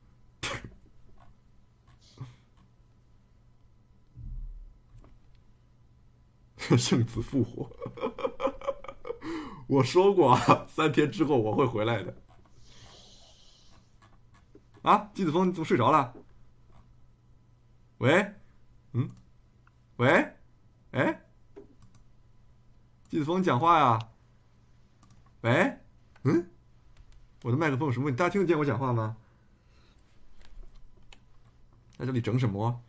圣子复活，我说过啊，三天之后我会回来的。啊，季子峰，你怎么睡着了？喂，嗯，喂，哎，季子峰讲话呀？喂，嗯，我的麦克风有什么问题？大家听得见我讲话吗？在这里整什么？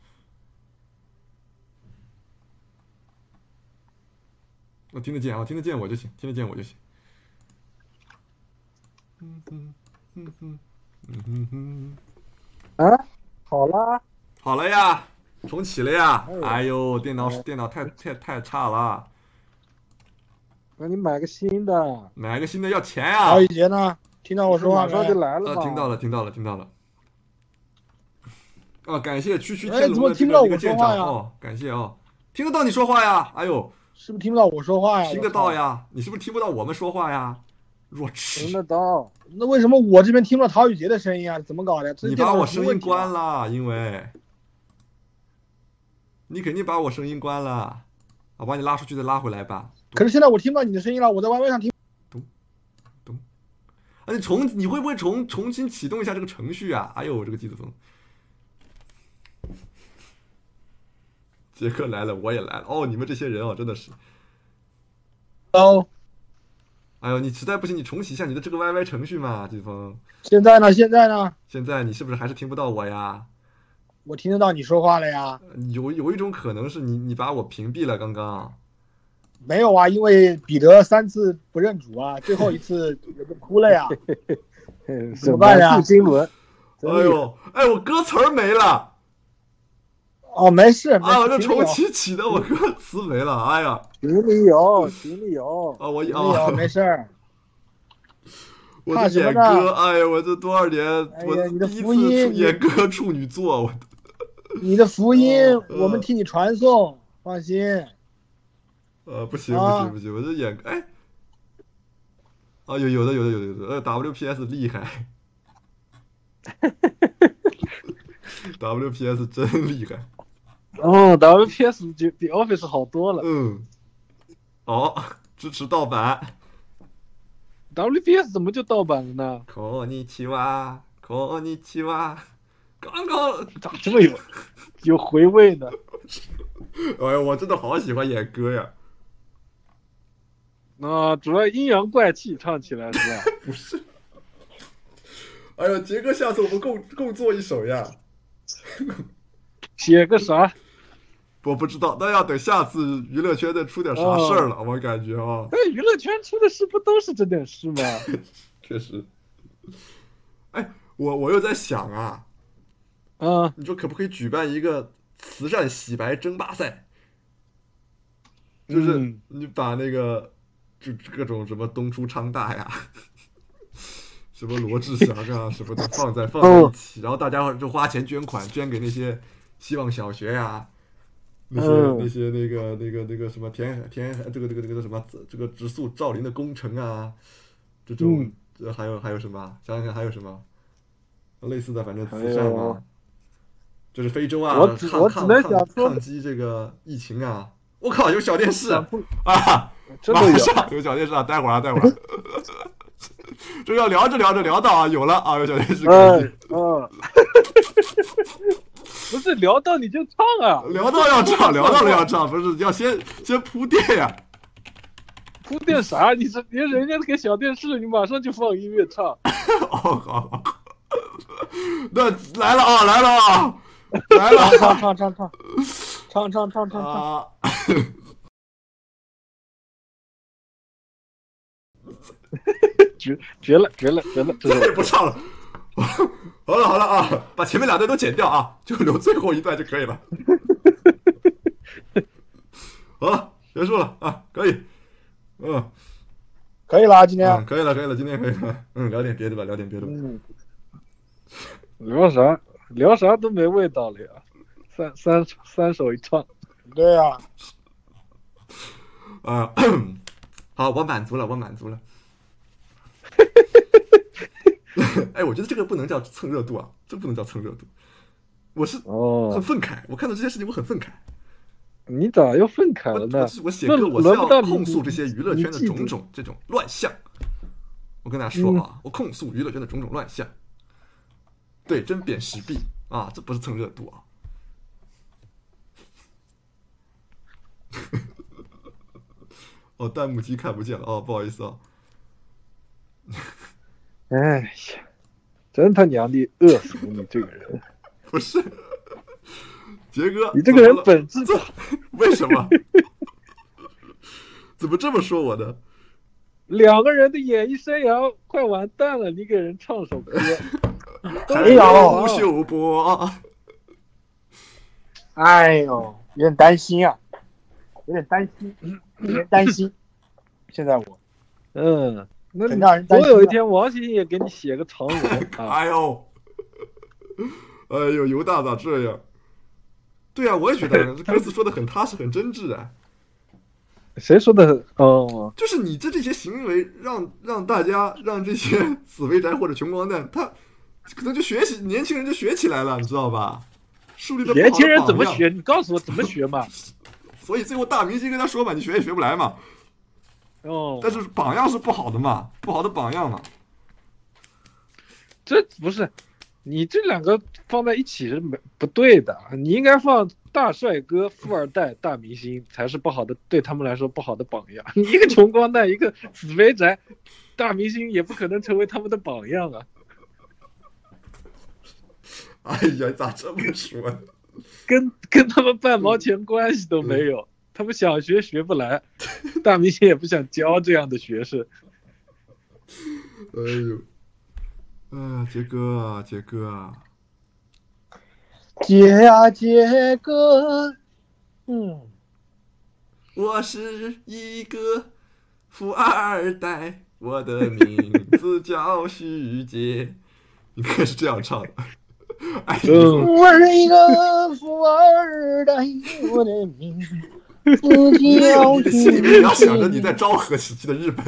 我听得见啊，听得见我就行，听得见我就行。嗯哼，嗯哼，嗯哼哼。啊，好啦，好了呀，重启了呀！哎呦电脑电脑太太太差了，那你买个新的。买个新的要钱呀！陶宇杰呢？听到我说话马上就来了嘛。听到了，听到了，听到了。啊，感谢区区哎天龙的这怎么听不到个舰长哦，感谢哦，听得到你说话呀！哎呦，是不是听不到我说话呀？听得到呀！你是不是听不到我们说话呀？弱听智！得到，那为什么我这边听不到陶宇杰的声音啊？怎么搞的？你把我声音关了，因为你肯定把我声音关了，我把你拉出去再拉回来吧。可是现在我听不到你的声音了，我在 YY 上听。啊，你重你会不会重重新启动一下这个程序啊？哎呦，这个季子峰，杰克来了，我也来了。哦，你们这些人哦，真的是，哦，哎呦，你实在不行，你重启一下你的这个 YY 程序嘛，季子峰。现在呢？现在呢？现在你是不是还是听不到我呀？我听得到你说话了呀？有有一种可能是你你把我屏蔽了，刚刚。没有啊，因为彼得三次不认主啊，最后一次人就哭了呀。怎么办呀负经纶，哎呦，哎，我歌词儿没了哦，没事，没啊！我这重启起的，我歌词没了。哎呀，群里有，群里有。啊，我有，，没事儿。我怕这演什么呢歌，哎呀，我这多少年，我你的第一次福音出演歌处女座，我你的福音哦我们替你传送，放心。呃不行不啊行不行，我这演哎，啊有有的有的有的有的，呃 WPS 厉害，WPS 真厉害，哦，WPS 就比 Office 好多了。嗯，哦，支持盗版。 WPS 怎么就盗版了呢？こんにちは，こんにちは。刚刚，咋这么有有回味呢？哎呀，我真的好喜欢演歌呀！啊，主要阴阳怪气唱起来是吧？不是，哎呦，杰哥，下次我们共共做一首呀！写个啥？ 我不知道，那要等下次娱乐圈再出点啥事儿了，我感觉啊，哎，娱乐圈出的事不都是这点事吗？确实。哎，我我又在想啊，啊，你说可不可以举办一个慈善洗白争霸赛？就是嗯你把那个就各种什么东出昌大呀，什么罗志祥啊 什么的放在放在一起，然后大家就花钱捐款，捐给那些希望小学呀、那些、嗯那些那个那个那个什么填海填这个这个这个什么这个植树造林的工程啊，这种、还有还有什么？想想看还有什么类似的，反正慈善嘛。就是非洲啊，抗抗抗抗击这个疫情啊！我靠，有小电视啊！真的有。马上有小电视啊！待会儿啊，待会儿。这要聊着聊着聊到啊，有了啊，有小电视可嗯以。嗯，不是聊到你就唱啊，聊到要唱，聊到了要唱，不是要先先铺垫呀。铺垫啥？你这你人家那个小电视，你马上就放音乐唱。哦，好，好 那来了啊，来了啊，来了唱唱唱唱唱唱唱唱唱唱，啊！绝绝了，绝了，绝了！这再 也是不唱了。好了好了啊，把前面两段都剪掉啊，就留最后一段就可以了。好了，结束了啊，可以。嗯可以了，今天嗯，可以了，可以了，今天可以了。嗯，聊点别的吧，聊点别的吧。嗯，聊啥聊啥都没味道了呀。三三三手一唱，对呀，啊，好，我满足了，我满足了。哎，我觉得这个不能叫蹭热度啊，这不能叫蹭热度。我是很哦，愤慨，我看到这件事情我很愤慨。你咋又愤慨我了呢我？我写歌我是要控诉这些娱乐圈的种种这种乱象。我跟大家说啊，我控诉娱乐圈的种种乱象。对，真贬实币啊，这不是蹭热度啊。哦，弹幕机看不见了哦，不好意思啊。哎呀，真他娘的恶俗！你这个人，不是，杰哥，你这个人本质这 为什么？怎么这么说我呢？两个人的演艺生涯快完蛋了，你给人唱首歌，还有吴秀波，哎呦，有点担心啊，有点担心，有点担心。现在我嗯，那很让人总有一天王心也给你写个长文 啊，哎呦，哎呦，犹大咋这样？对啊，我也觉得这 歌词说的很踏实，很真挚啊。谁说的？哦，就是你这这些行为让，让大家让这些 死肥宅或者穷光蛋，他可能就学习，年轻人就学起来了，你知道吧？树立的年轻人怎么？学？你告诉我怎么学嘛？所以最后大明星跟他说嘛，你学也学不来嘛。哦，但是榜样是不好的嘛，不好的榜样嘛。这不是你这两个放在一起是没不对的，你应该放大帅哥、富二代、大明星才是不好的，对他们来说不好的榜样。你 一个穷光蛋，一个死肥宅，大明星也不可能成为他们的榜样啊！哎呀，咋这么说呢？跟跟他们半毛钱关系都没有，他们想学学不来，大明星也不想教这样的学生。哎呦，啊，杰哥啊，杰哥啊，杰呀杰哥，嗯，我是一个富二代，我的名字叫徐杰，应该是这样唱的。哎我是一个 富二代，我的名字心里面也要想着你在昭和时期的日本，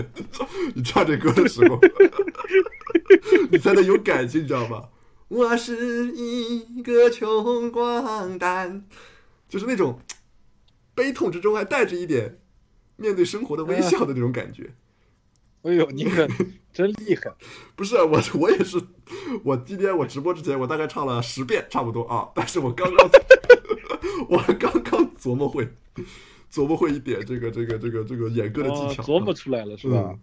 你唱这歌的时候，你才能有感情，你知道吗？我是一个穷光蛋，就是那种悲痛之中还带着一点面对生活的微笑的那种感觉。哎呦，你可真厉害！不是我，我也是，我今天我直播之前，我大概唱了十遍差不多啊，但是我刚刚 我刚刚琢磨会，琢磨会一点这个这个这个这个演歌的技巧，哦琢磨出来了是吧？嗯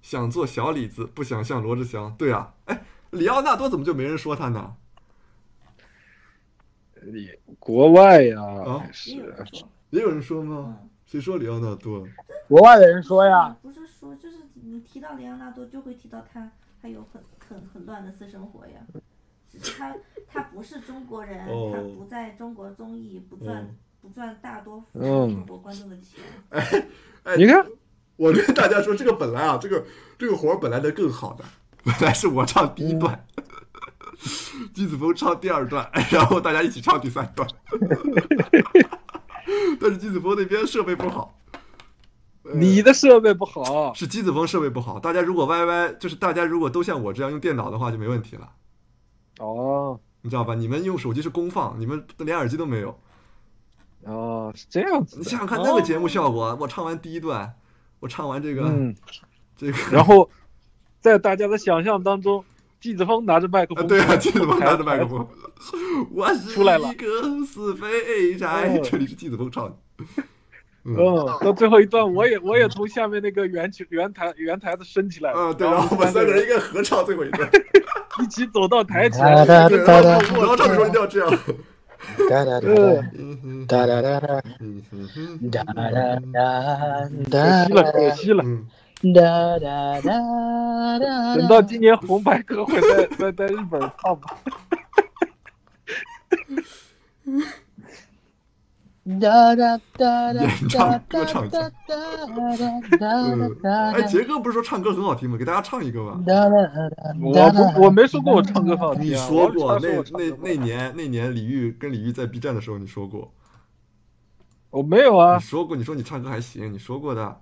想做小李子，不想像罗志祥。对啊，哎，里奥纳多怎么就没人说他呢？你国外呀，啊还是也有人说吗？嗯，谁说里奥纳多？国外的人说呀，不是说就是你提到里昂纳多就会提到他，他有很很很乱的私生活呀。他他不是中国人，哦他不在中国综艺，不赚、嗯不赚大多中国观众的钱。哎，你看，我跟大家说，这个本来啊，这个这个活儿本来能更好的，本来是我唱第一段，季子峰唱第二段，然后大家一起唱第三段。但是季子峰那边设备不好，呃你的设备不好，是季子峰设备不好。大家如果 YY，就是大家如果都像我这样用电脑的话，就没问题了，哦你知道吧？你们用手机是公放，你们连耳机都没有。哦，是这样子。你想想看那个节目效果，我唱完第一段，我唱完这个、嗯，这个，然后在大家的想象当中，季子峰拿着麦克啊，风，对啊，季子峰拿着麦克，风，我是出来了。一个死肥宅，哦这里是季子峰唱的。嗯。嗯，到最后一段，我也我也从下面那个圆球圆台圆台子升起来了，啊，对，然后我们三个人应该合唱最后一段，一起走到台前，然后然后唱的时候一定要这样。哒哒哒哒。哒哒哒哒。可惜了，可惜了。嗯，哒哒哒哒。等到今年红白歌会在在在日本唱吧。哒哒哒哒演唱歌唱家嗯，哎，杰哥不是说唱歌很好听吗？给大家唱一个吧。我不我没说过我唱歌很好你听啊，说过那那那年那年李玉跟李玉在 B 站的时候，你说过，我没有啊你，说过，你说你唱歌还行，你说过的。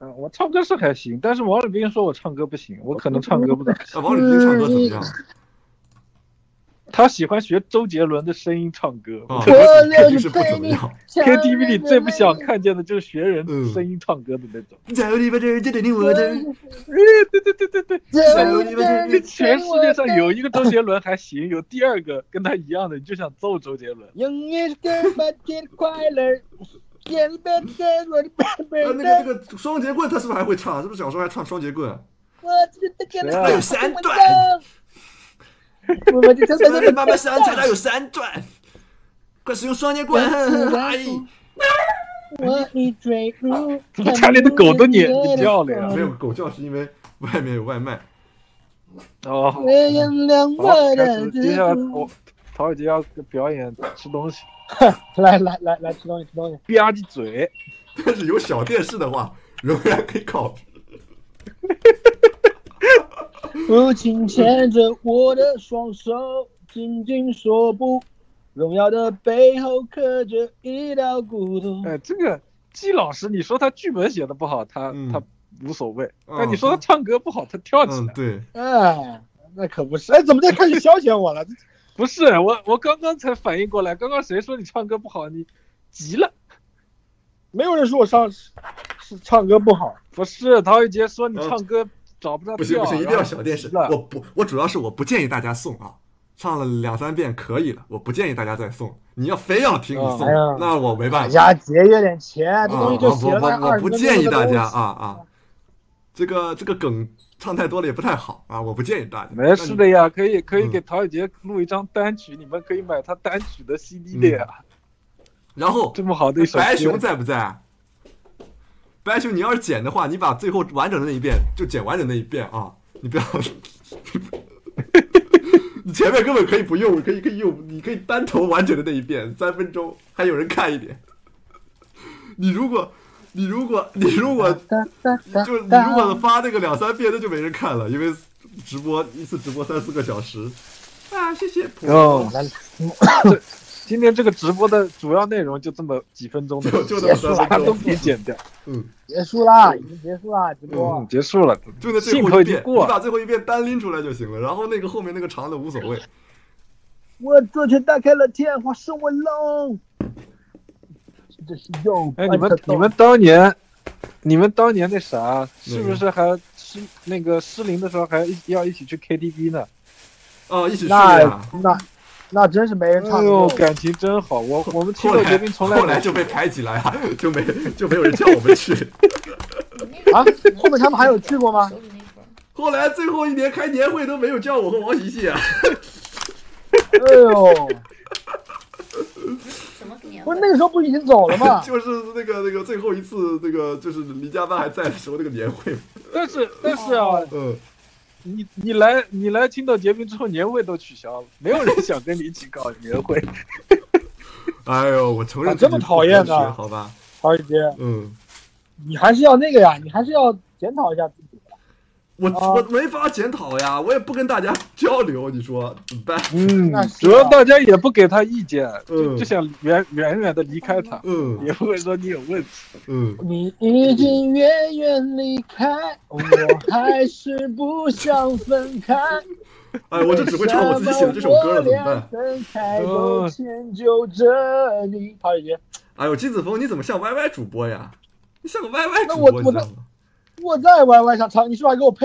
嗯我唱歌是还行，但是王伟斌说我唱歌不行，我可能唱歌不咋行。啊，王李斌唱歌怎么样？他喜欢学周杰伦的声音唱歌。肯定是不怎么样。KTV 里最不想看见的就是学人嗯声音唱歌的那种。哎，对对对对对，这全世界上有一个周杰伦还行，有第二个跟他一样的，你就想揍周杰伦。永远是个白天快乐，天边天我的宝贝啊，那个那个双节棍他是不是还会唱？是不是小时候还唱双节棍？我真的觉得谁啊它有三段，我就真这个的慢慢想起来它有三段，快使用双节棍！哎，我已坠入。怎么家里的狗都你你叫了呀没有狗叫是因为外面有外卖。哦，好，我的始，接下来我陶伟杰要表演吃东西，来来来来吃东西吃东西。吧唧嘴。但是有小电视的话，仍然可以考。父亲牵着我的双手，紧紧说不。荣耀的背后刻着一道孤独。哎，这个季老师，你说他剧本写的不好，他嗯他无所谓，嗯但你说他唱歌不好，他跳起来。，嗯对，哎，那可不是。哎，怎么在开始消遣我了？不是我，我刚刚才反应过来，刚刚谁说你唱歌不好？你急了？没有人说我唱是是唱歌不好。不是，陶宇杰说你嗯唱歌找不到不行不行，一定要小电视。我不，我主要是我不建议大家送啊，唱了两三遍可以了，我不建议大家再送。你要非要听你送哎，那我没办法。家节约点钱，这啊，东西就写了我我我不建议大家啊啊，这个这个梗唱太多了也不太好啊，我不建议大家。没事的呀，可以可以嗯给陶宇杰录一张单曲，你们可以买他单曲的 CD 的呀。那。然后这么好的一首，白熊在不在？白熊，你要是剪的话，你把最后完整的那一遍就剪完整那一遍啊，你不要，你前面根本可以不用，可以可以用，你可以单头完整的那一遍，三分钟还有人看一点。你如果，你如果，你如果就你如果发那个两三遍，那就没人看了，因为直播一次直播三四个小时。啊，谢谢哦，来今天这个直播的主要内容就这么几分钟的，就就那么三分钟，可以剪掉。嗯，结束啦，已经结束啦，直播嗯，。结束了，就那最后一遍，你。把最后一遍单拎出来就行了，然后那个后面那个长的无所谓。我昨天打开了天花生我龙，这是又哎，你们你们当年，你们当年那啥，是不是还失那个失灵的时候还一要一起去 KTV 呢？哦，一起去那。那那真是没人唱哎呦，感情真好。我我们青后来豆结冰从来后来就被排挤了呀，就没就没有人叫我们去。啊，后面他们还有去过吗？后来最后一年开年会都没有叫我和王琪琪啊。哎呦，不是那个时候不已经走了吗？就是那个那个最后一次那个就是离家班还在的时候那个年会，但是但是啊，嗯，你你来你来青岛结冰之后，年会都取消了，没有人想跟你一起搞 年会。哎呦，我承认啊这么讨厌呢合适好吧，陶宇杰，嗯，你还是要那个呀，你还是要检讨一下自己。我啊我没法检讨呀，我也不跟大家交流，你说怎么办？嗯 主要大家也不给他意见，就嗯就想远远远的离开他，嗯也不会说你有问题。嗯，你已经远远离开，我还是不想分开。哎，我就只会唱我自己写的这首歌了，怎么办？分开都迁就着你，陶宇杰，哎呦，金子峰，你怎么像 YY 主播呀？你像个 YY 主播，那我你知道吗？我在 YY 上唱，你是不是还给我配